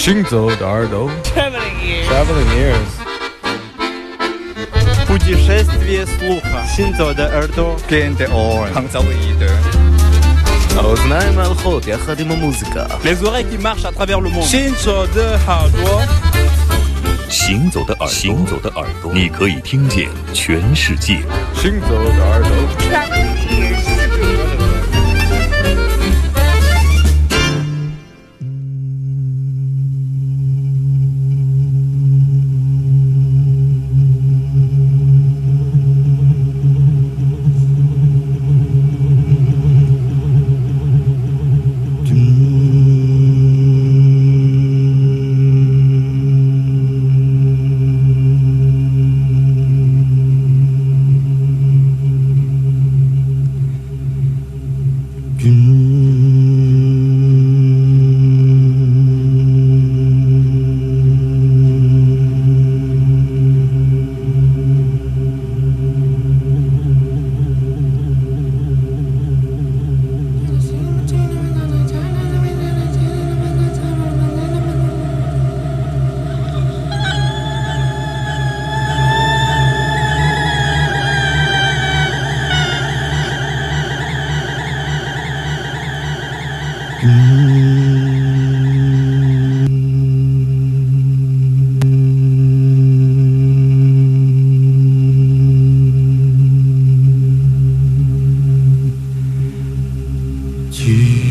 行走的耳朵 Traveling ears. Traveling ears Путешествие слуха. Синзо de耳朵. Gente on. Hanzaoide. האוזניים ההלכות יחד עם המוזיקה Les oreilles qui marchent à travers le monde. Shinzo de Hardware. 行走的耳朵，行走的耳朵，你可以听见全世界。行走的耳朵 you.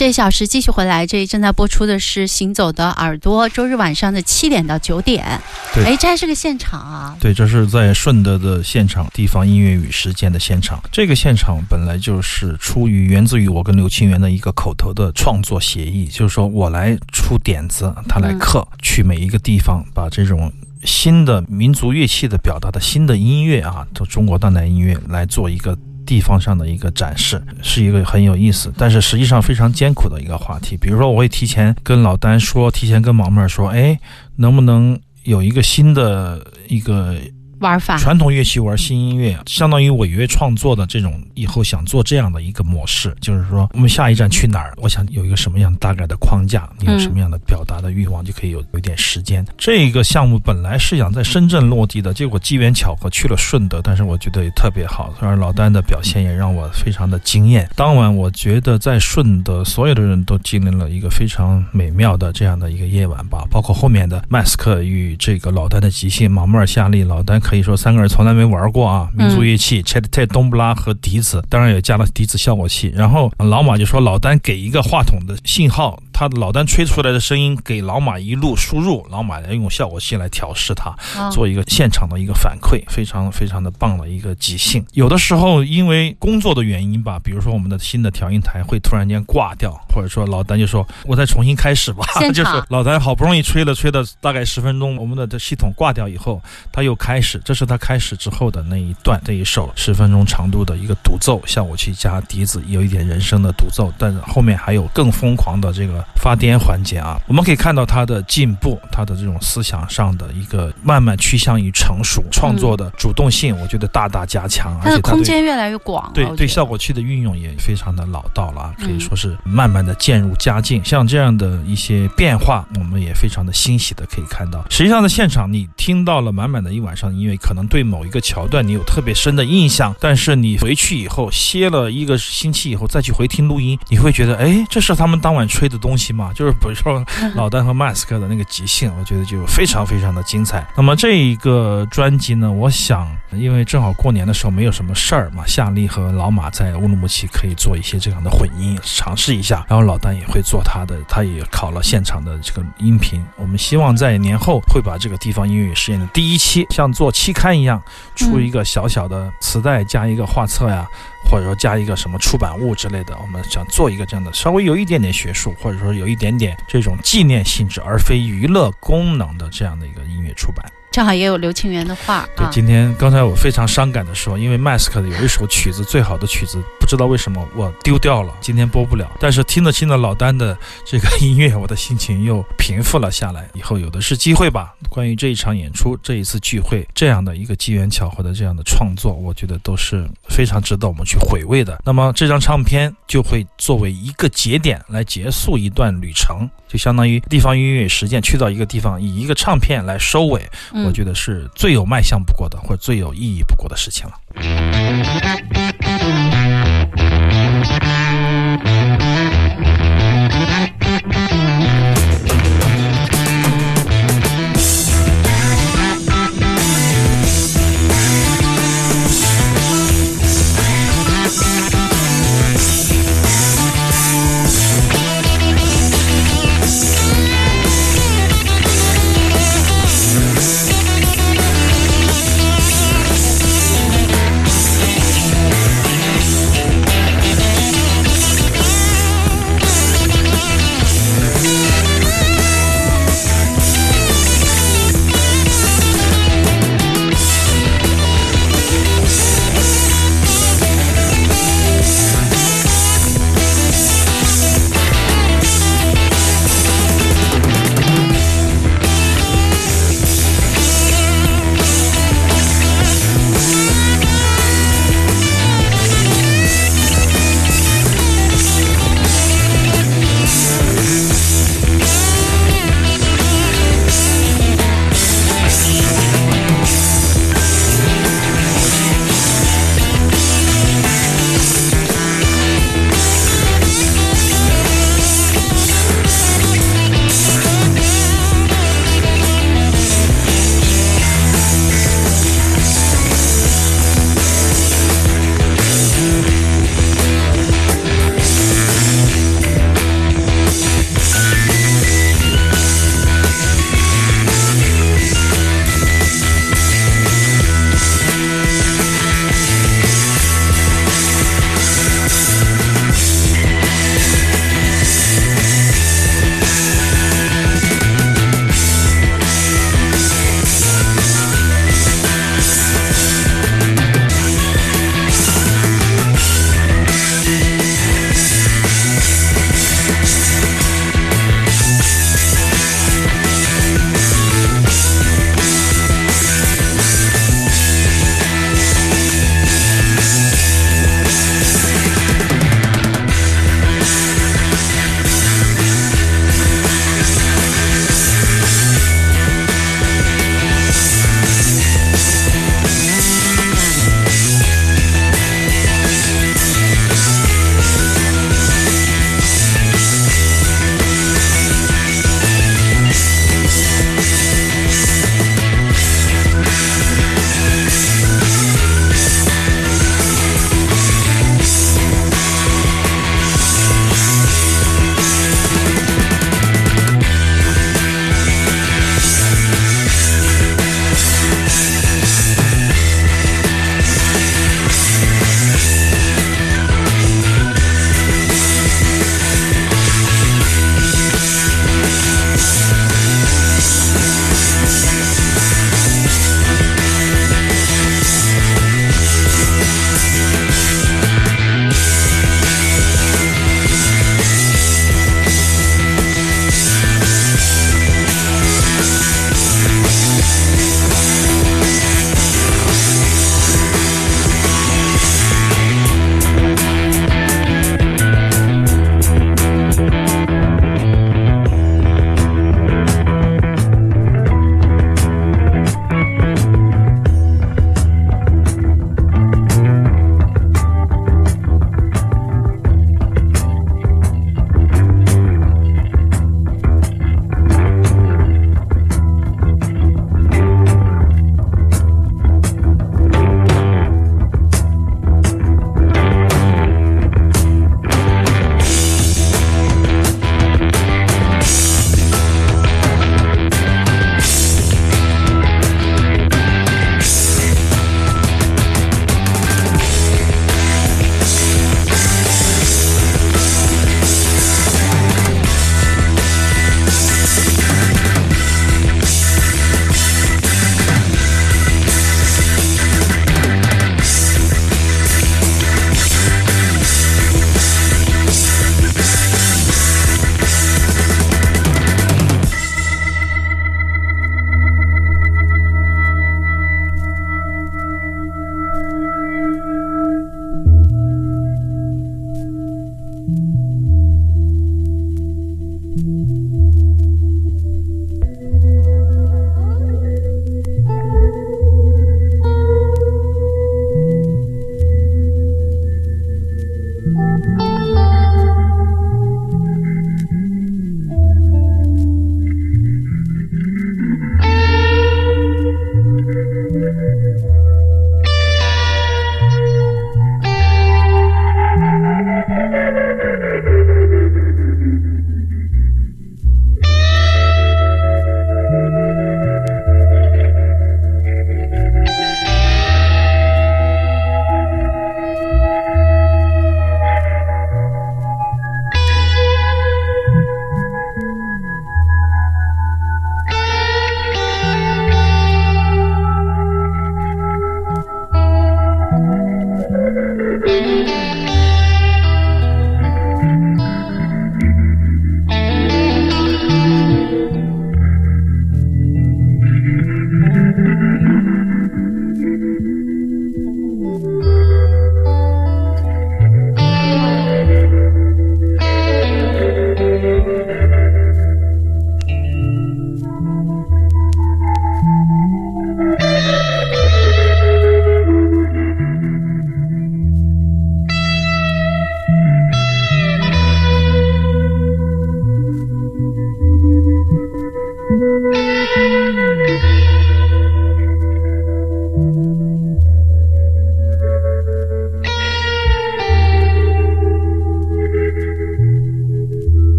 这一小时继续回来，这里正在播出的是《行走的耳朵》，周日晚上的七点到九点。对哎，这还是个现场啊。对，这是在顺德的现场，地方音乐与实践的现场。这个现场本来就是出于源自于我跟刘清源的一个口头的创作协议，就是说我来出点子，他来刻，去每一个地方把这种。新的民族乐器的表达的新的音乐啊，就中国当代音乐来做一个地方上的一个展示，是一个很有意思，但是实际上非常艰苦的一个话题。比如说，我会提前跟老丹说，提前跟毛妹儿说，哎，能不能有一个新的一个玩法，传统乐器玩新音乐，相当于违约创作的这种，以后想做这样的一个模式，就是说我们下一站去哪儿？我想有一个什么样大概的框架，你有什么样的表达的欲望，就可以有有点时间。这个项目本来是想在深圳落地的，结果机缘巧合去了顺德，但是我觉得也特别好，而老丹的表现也让我非常的惊艳。当晚我觉得在顺德所有的人都经历了一个非常美妙的这样的一个夜晚吧，包括后面的麦斯克与这个老丹的即兴，毛妹儿夏利，老丹。可以说三个人从来没玩过啊，民族乐器 c h e t t e 冬不拉和笛子，当然也加了笛子效果器。然后老马就说老丹给一个话筒的信号，他老丹吹出来的声音给老马一路输入，老马来用效果器来调试它，做一个现场的一个反馈，非常非常的棒的一个即兴。有的时候因为工作的原因吧，比如说我们的新的调音台会突然间挂掉，或者说老丹就说我再重新开始吧，就是老丹好不容易吹了吹了大概十分钟，我们的这系统挂掉以后，他又开始。这是他开始之后的那一段，这一首十分钟长度的一个独奏，效果器加笛子，有一点人声的独奏，但是后面还有更疯狂的这个发癫环节啊！我们可以看到他的进步，他的这种思想上的一个慢慢趋向于成熟，创作的主动性，我觉得大大加强，而且空间越来越广，对对，效果器的运用也非常的老道了啊，可以说是慢慢的渐入佳境。像这样的一些变化，我们也非常的欣喜的可以看到。实际上，在现场你听到了满满的一晚上音乐。可能对某一个桥段你有特别深的印象，但是你回去以后歇了一个星期以后再去回听录音，你会觉得，哎，这是他们当晚吹的东西吗？就是比如说老 丹和 Mask 的那个即兴，我觉得就非常非常的精彩。那么这一个专辑呢，我想，因为正好过年的时候没有什么事儿嘛，夏利和老马在乌鲁木齐可以做一些这样的混音，尝试一下。然后老丹也会做他的，他也考了现场的这个音频。我们希望在年后会把这个地方音乐实验的第一期，像做。期刊一样，出一个小小的磁带，加一个画册呀，或者说加一个什么出版物之类的。我们想做一个这样的，稍微有一点点学术，或者说有一点点这种纪念性质，而非娱乐功能的这样的一个音乐出版。正好也有刘清源的话。对，今天刚才我非常伤感的说，因为 Mask 的有一首曲子，最好的曲子，不知道为什么我丢掉了，今天播不了。但是听着听着老丹的这个音乐，我的心情又平复了下来。以后有的是机会吧。关于这一场演出，这一次聚会，这样的一个机缘巧合的这样的创作，我觉得都是非常值得我们去回味的。那么这张唱片就会作为一个节点来结束一段旅程，就相当于地方音乐实践去到一个地方，以一个唱片来收尾。我觉得是最有卖相不过的，或者最有意义不过的事情了。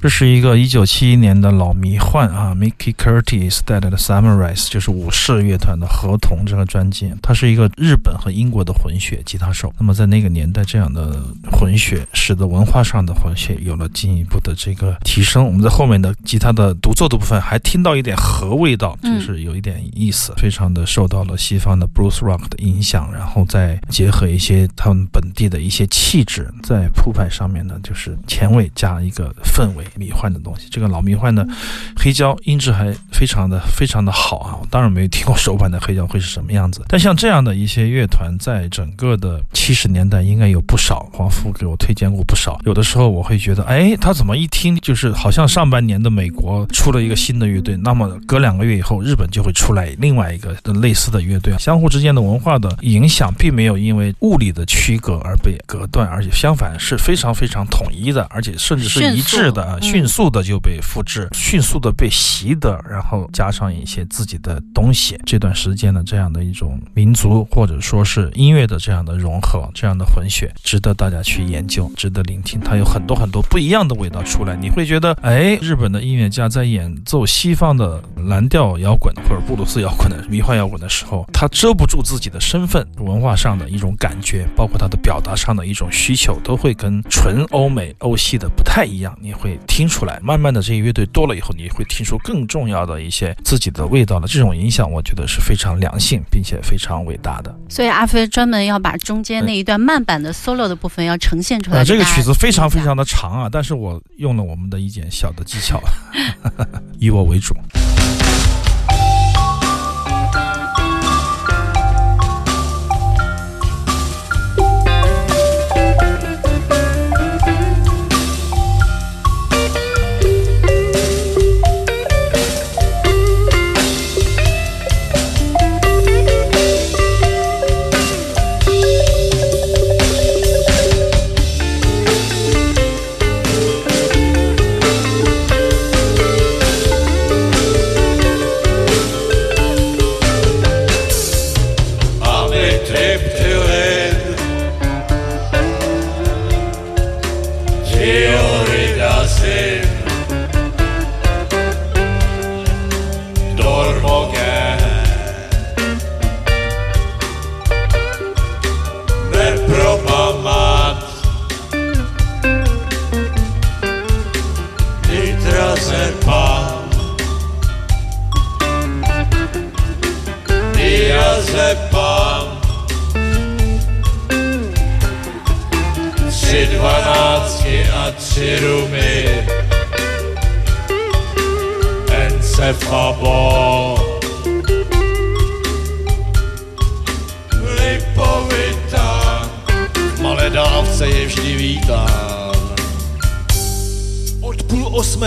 这是一个一九七一年的老迷幻啊，Mickey Curtis 带来的 Summarize，就是武士乐团的合同这个专辑。他是一个日本和英国的混血吉他手。那么在那个年代，这样的混血使得文化上的混血有了进一步的这个提升。我们在后面的吉他的独奏的部分还听到一点和味道，就是有一点意思，非常的受到了西方的 Blues Rock 的影响，然后再结合一些他们本地的一些气质，在铺排上面呢，就是前卫加一个氛围。迷幻的东西，这个老迷幻的黑胶音质还非常的非常的好啊！我当然没有听过首版的黑胶会是什么样子，但像这样的一些乐团，在整个的七十年代应该有不少。黄富给我推荐过不少，有的时候我会觉得，哎，他怎么一听就是好像上半年的美国出了一个新的乐队，那么隔两个月以后，日本就会出来另外一个类似的乐队，相互之间的文化的影响并没有因为物理的区隔而被隔断，而且相反是非常非常统一的，而且甚至是一致的。迅速的就被复制，迅速的被习得，然后加上一些自己的东西。这段时间的这样的一种民族或者说是音乐的这样的融合，这样的混血，值得大家去研究，值得聆听。它有很多很多不一样的味道出来，你会觉得，哎，日本的音乐家在演奏西方的蓝调摇滚或者布鲁斯摇滚的迷幻摇滚的时候，他遮不住自己的身份，文化上的一种感觉，包括他的表达上的一种需求，都会跟纯欧美欧系的不太一样。你会。听出来，慢慢的这些乐队多了以后，你会听出更重要的一些自己的味道了。这种影响，我觉得是非常良性，并且非常伟大的。所以阿飞专门要把中间那一段慢板的 solo 的部分要呈现出来。这个曲子非常非常的长啊，但是我用了我们的一点小的技巧，以我为主。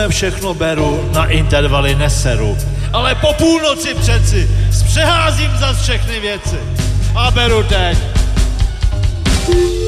Všechno beru, na intervaly neseru. Ale po půlnoci přeci zpřeházím za všechny věci. A beru teď. Dvanácti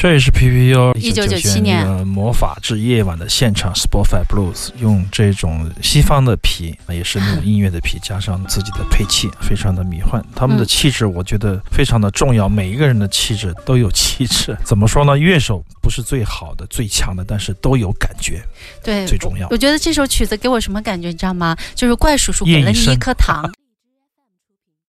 这也是 PPU 一九九七年的魔法之夜晚的现场 Spotify Blues，用这种西方的皮，也是那种音乐的皮，加上自己的配器，非常的迷幻。他们的嗯气质，我觉得非常的重要。每一个人的气质都有气质。怎么说呢？乐手不是最好的、最强的，但是都有感觉，对，最重要我。我觉得这首曲子给我什么感觉，你知道吗？就是怪叔叔给了你一颗糖，